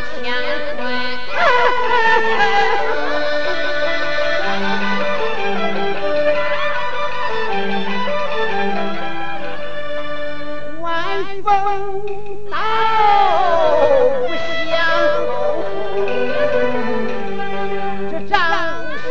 千回，晚风稻香，这涨水。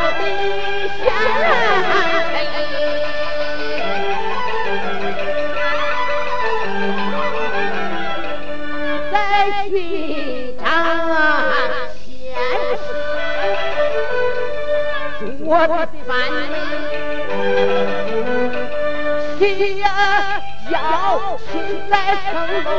我的范围，心呀要心在成功，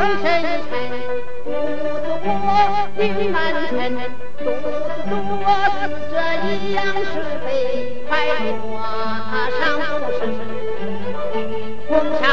更深沉，肚子过云满沉，肚子多这一样是非，快多上不是。红上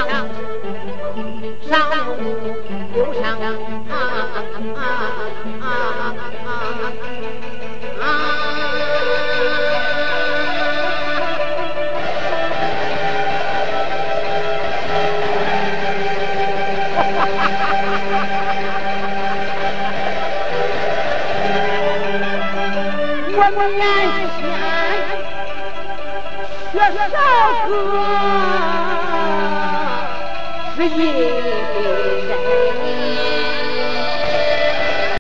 我眼前学少歌是一。